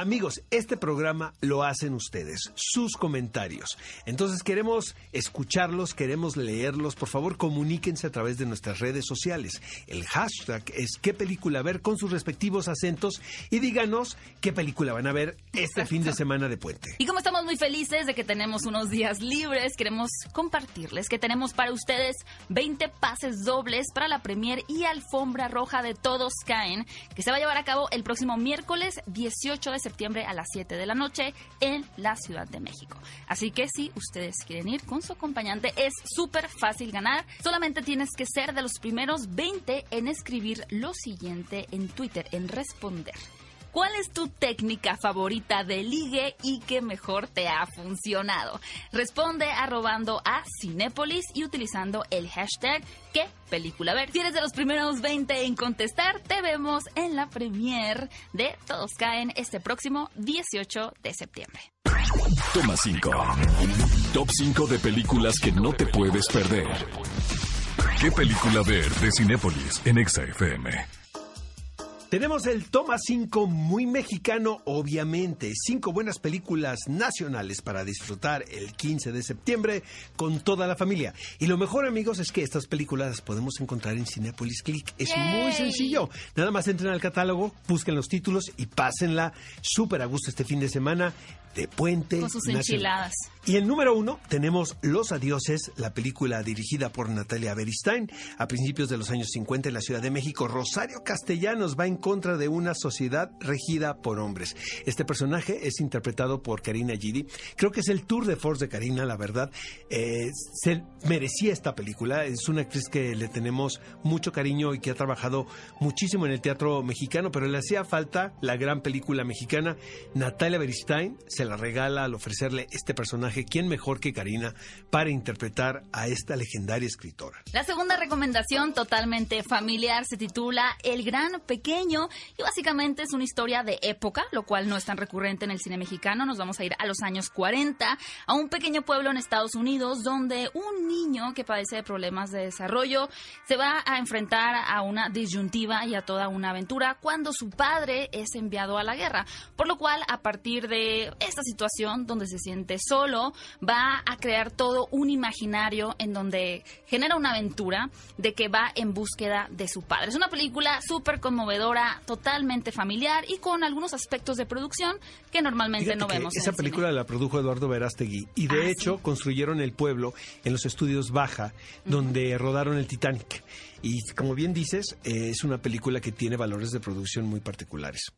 Amigos, este programa lo hacen ustedes, sus comentarios. Entonces queremos escucharlos, queremos leerlos. Por favor, comuníquense a través de nuestras redes sociales. El hashtag es qué película ver con sus respectivos acentos y díganos qué película van a ver este fin de semana de puente. Y como estamos muy felices de que tenemos unos días libres, queremos compartirles que tenemos para ustedes 20 pases dobles para la premier y alfombra roja de Todos Caen, que se va a llevar a cabo el próximo miércoles 18 de septiembre septiembre a las 7 de la noche en la Ciudad de México. Así que si ustedes quieren ir con su acompañante, es súper fácil ganar. Solamente tienes que ser de los primeros 20 en escribir lo siguiente en Twitter, en responder. ¿Cuál es tu técnica favorita de ligue y que mejor te ha funcionado? Responde arrobando a Cinépolis y utilizando el hashtag ¿Qué película ver? Si eres de los primeros 20 en contestar, te vemos en la premier de Todos Caen este próximo 18 de septiembre. Toma 5. Top 5 de películas que no te puedes perder. ¿Qué película ver de Cinépolis en EXA-FM? Tenemos el Toma 5 muy mexicano, obviamente. Cinco buenas películas nacionales para disfrutar el 15 de septiembre con toda la familia. Y lo mejor, amigos, es que estas películas las podemos encontrar en Cinepolis Click. Es muy sencillo. Nada más entren al catálogo, busquen los títulos y pásenla súper a gusto este fin de semana de Puente. Con sus enchiladas. Y en número uno tenemos Los Adioses, la película dirigida por Natalia Beristain a principios de los años 50 en la Ciudad de México. Rosario Castellanos va en contra de una sociedad regida por hombres. Este personaje es interpretado por Karina Gidi. Creo que es el tour de force de Karina, la verdad. Eh, se merecía esta película. Es una actriz que le tenemos mucho cariño y que ha trabajado muchísimo en el teatro mexicano, pero le hacía falta la gran película mexicana. Natalia Beristain se la regala al ofrecerle este personaje. ¿Quién mejor que Karina para interpretar a esta legendaria escritora? La segunda recomendación, totalmente familiar, se titula El Gran Pequeño y básicamente es una historia de época, lo cual no es tan recurrente en el cine mexicano. Nos vamos a ir a los años 40, a un pequeño pueblo en Estados Unidos donde un niño que padece de problemas de desarrollo se va a enfrentar a una disyuntiva y a toda una aventura cuando su padre es enviado a la guerra. Por lo cual, a partir de esta situación donde se siente solo, va a crear todo un imaginario en donde genera una aventura de que va en búsqueda de su padre. Es una película súper conmovedora totalmente familiar y con algunos aspectos de producción que normalmente no vemos. Esa película la produjo Eduardo Verástegui y de ah, hecho construyeron el pueblo en los estudios Baja, donde rodaron el Titanic. Y como bien dices, eh, es una película que tiene valores de producción muy particulares.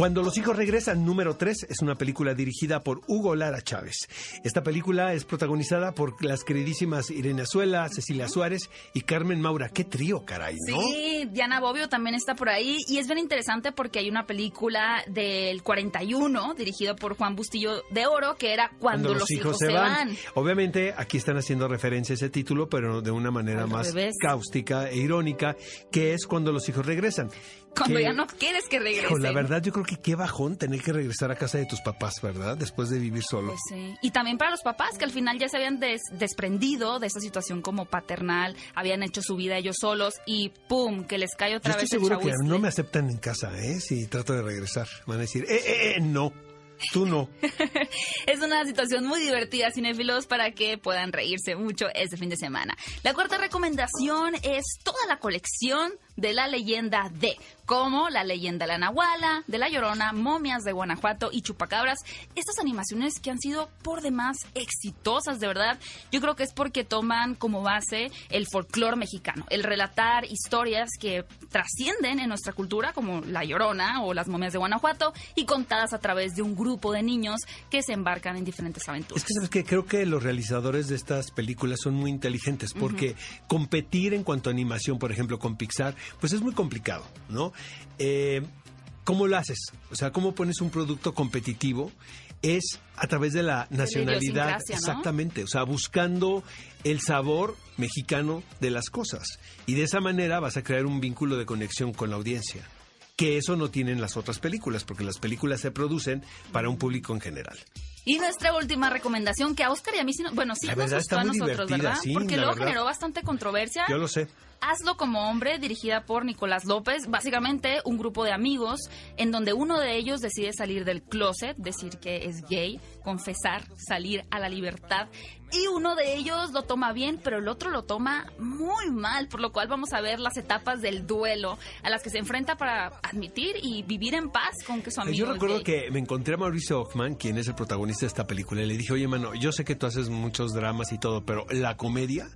Cuando los hijos regresan, número 3, es una película dirigida por Hugo Lara Chávez. Esta película es protagonizada por las queridísimas Irene Azuela, Cecilia Suárez y Carmen Maura. Qué trío, caray, ¿no? Sí, Diana Bobbio también está por ahí y es bien interesante porque hay una película del 41 dirigido por Juan Bustillo de Oro que era Cuando, los, hijos, se van. Obviamente aquí están haciendo referencia a ese título, pero de una manera más cáustica e irónica, que es Cuando los hijos regresan. Cuando ya no quieres que regresen. la verdad, yo creo que qué bajón tener que regresar a casa de tus papás, ¿verdad? Después de vivir solo. Pues sí. Y también para los papás que al final ya se habían desprendido de esa situación como paternal, habían hecho su vida ellos solos y ¡pum! que les cae otra yo vez estoy seguro que no me aceptan en casa, ¿eh? Si trato de regresar. Van a decir, ¡eh, eh, eh! No. Tú no. es una situación muy divertida, cinéfilos, para que puedan reírse mucho este fin de semana. La cuarta recomendación es toda la colección de la leyenda de, como la leyenda de la Nahuala, de la Llorona, momias de Guanajuato y chupacabras. Estas animaciones que han sido por demás exitosas, de verdad. Yo creo que es porque toman como base el folclore mexicano, el relatar historias que trascienden en nuestra cultura, como la Llorona o las momias de Guanajuato, y contadas a través de un grupo de niños que se embarcan en diferentes aventuras. Es que sabes que creo que los realizadores de estas películas son muy inteligentes porque competir en cuanto a animación, por ejemplo, con Pixar, pues es muy complicado, ¿no? Eh, ¿Cómo lo haces? O sea, ¿cómo pones un producto competitivo? Es a través de la nacionalidad, exactamente, o sea, buscando el sabor mexicano de las cosas. Y de esa manera vas a crear un vínculo de conexión con la audiencia que eso no tienen las otras películas, porque las películas se producen para un público en general. Y nuestra última recomendación, que a Oscar y a mí, bueno, sí nos gustó a nosotros, ¿verdad? porque luego generó bastante controversia. Yo lo sé. Hazlo como hombre, dirigida por Nicolás López. Básicamente un grupo de amigos en donde uno de ellos decide salir del closet, decir que es gay, confesar, salir a la libertad. Y uno de ellos lo toma bien, pero el otro lo toma muy mal, por lo cual vamos a ver las etapas del duelo a las que se enfrenta para admitir y vivir en paz con que su amigo Yo es recuerdo gay. que me encontré a Mauricio Ockman, quien es el protagonista de esta película, y le dije, oye, mano, yo sé que tú haces muchos dramas y todo, pero la comedia,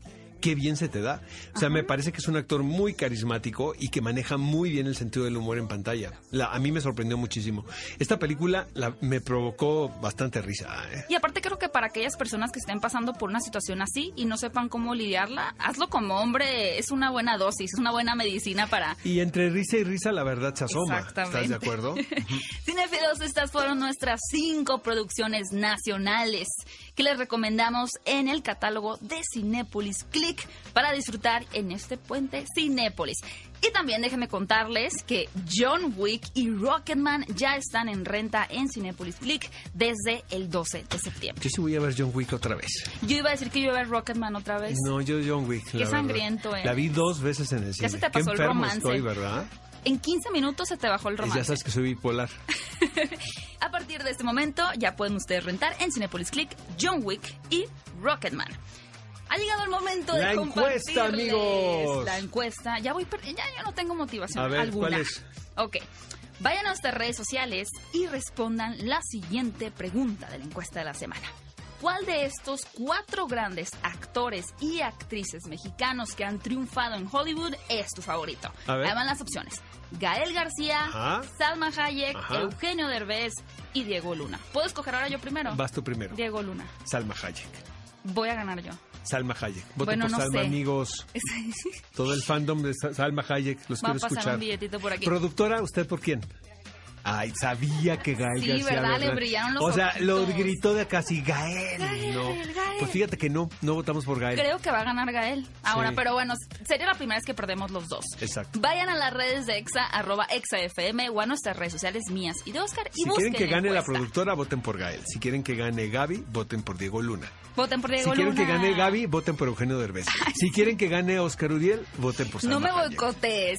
qué bien se te da. O sea, me parece que es un actor muy carismático y que maneja muy bien el sentido del humor en pantalla. La, a mí me sorprendió muchísimo. Esta película la- me provocó bastante risa. ¿eh? Y aparte creo que para aquellas personas que estén pasando por una situación así y no sepan cómo lidiarla, hazlo como hombre, es una buena dosis, es una buena medicina para... Y entre risa y risa, la verdad se asoma. Exactamente. ¿Estás de acuerdo? Cinefilos, estas fueron nuestras cinco producciones nacionales que les recomendamos en el catálogo de Cinépolis Click para disfrutar en este puente Cinépolis. Y también déjenme contarles que John Wick y Rocketman ya están en renta en Cinépolis Click desde el 12 de septiembre. Yo sí voy a ver John Wick otra vez. Yo iba a decir que yo iba a ver Rocketman otra vez. No, yo John Wick. la verdad. sangriento, ¿eh? La vi dos veces en el cine. se te Qué pasó el romance. estoy, ¿verdad? En 15 minutos se te bajó el romance. Ya sabes que soy bipolar. A partir de este momento ya pueden ustedes rentar en Cinepolis Click John Wick y Rocketman. Ha llegado el momento La de encuesta, compartirles amigos. La encuesta. Ya voy, ya no tengo motivación A ver, alguna. ¿cuál es? Ok. Vayan a nuestras redes sociales y respondan la siguiente pregunta de la encuesta de la semana. ¿Cuál de estos cuatro grandes actores y actrices mexicanos que han triunfado en Hollywood es tu favorito? A ver. Ahí van las opciones. Gael García, Ajá. Salma Hayek, Ajá. Eugenio Derbez y Diego Luna. ¿Puedo escoger ahora yo primero? Vas tú primero. Diego Luna. Salma Hayek. Voy a ganar yo. Salma Hayek. Voten Bueno, por no Salma, sé. amigos. Todo el fandom de Sa- Salma Hayek. Los Va a quiero pasar escuchar. un billetito por aquí. Productora, ¿usted por quién? Ay, sabía que Gael Sí, García. ¿verdad? Le brillaron los O sea, lo gritó de casi Gael. Gael, no. Gael. Pues fíjate que no, no votamos por Gael. Creo que va a ganar Gael. Ahora, Sí. pero bueno, sería la primera vez que perdemos los dos. Exacto. Vayan a las redes de Exa, arroba ExaFM o a nuestras redes sociales mías y de Oscar y Si quieren que gane la productora, voten por Gael. Si quieren que gane Gaby, voten por Diego Luna. Voten por Diego si quieren que Luna. gane Gaby, voten por Eugenio Derbez. Si quieren que gane Oscar Uriel, voten por Salma No me boicotes.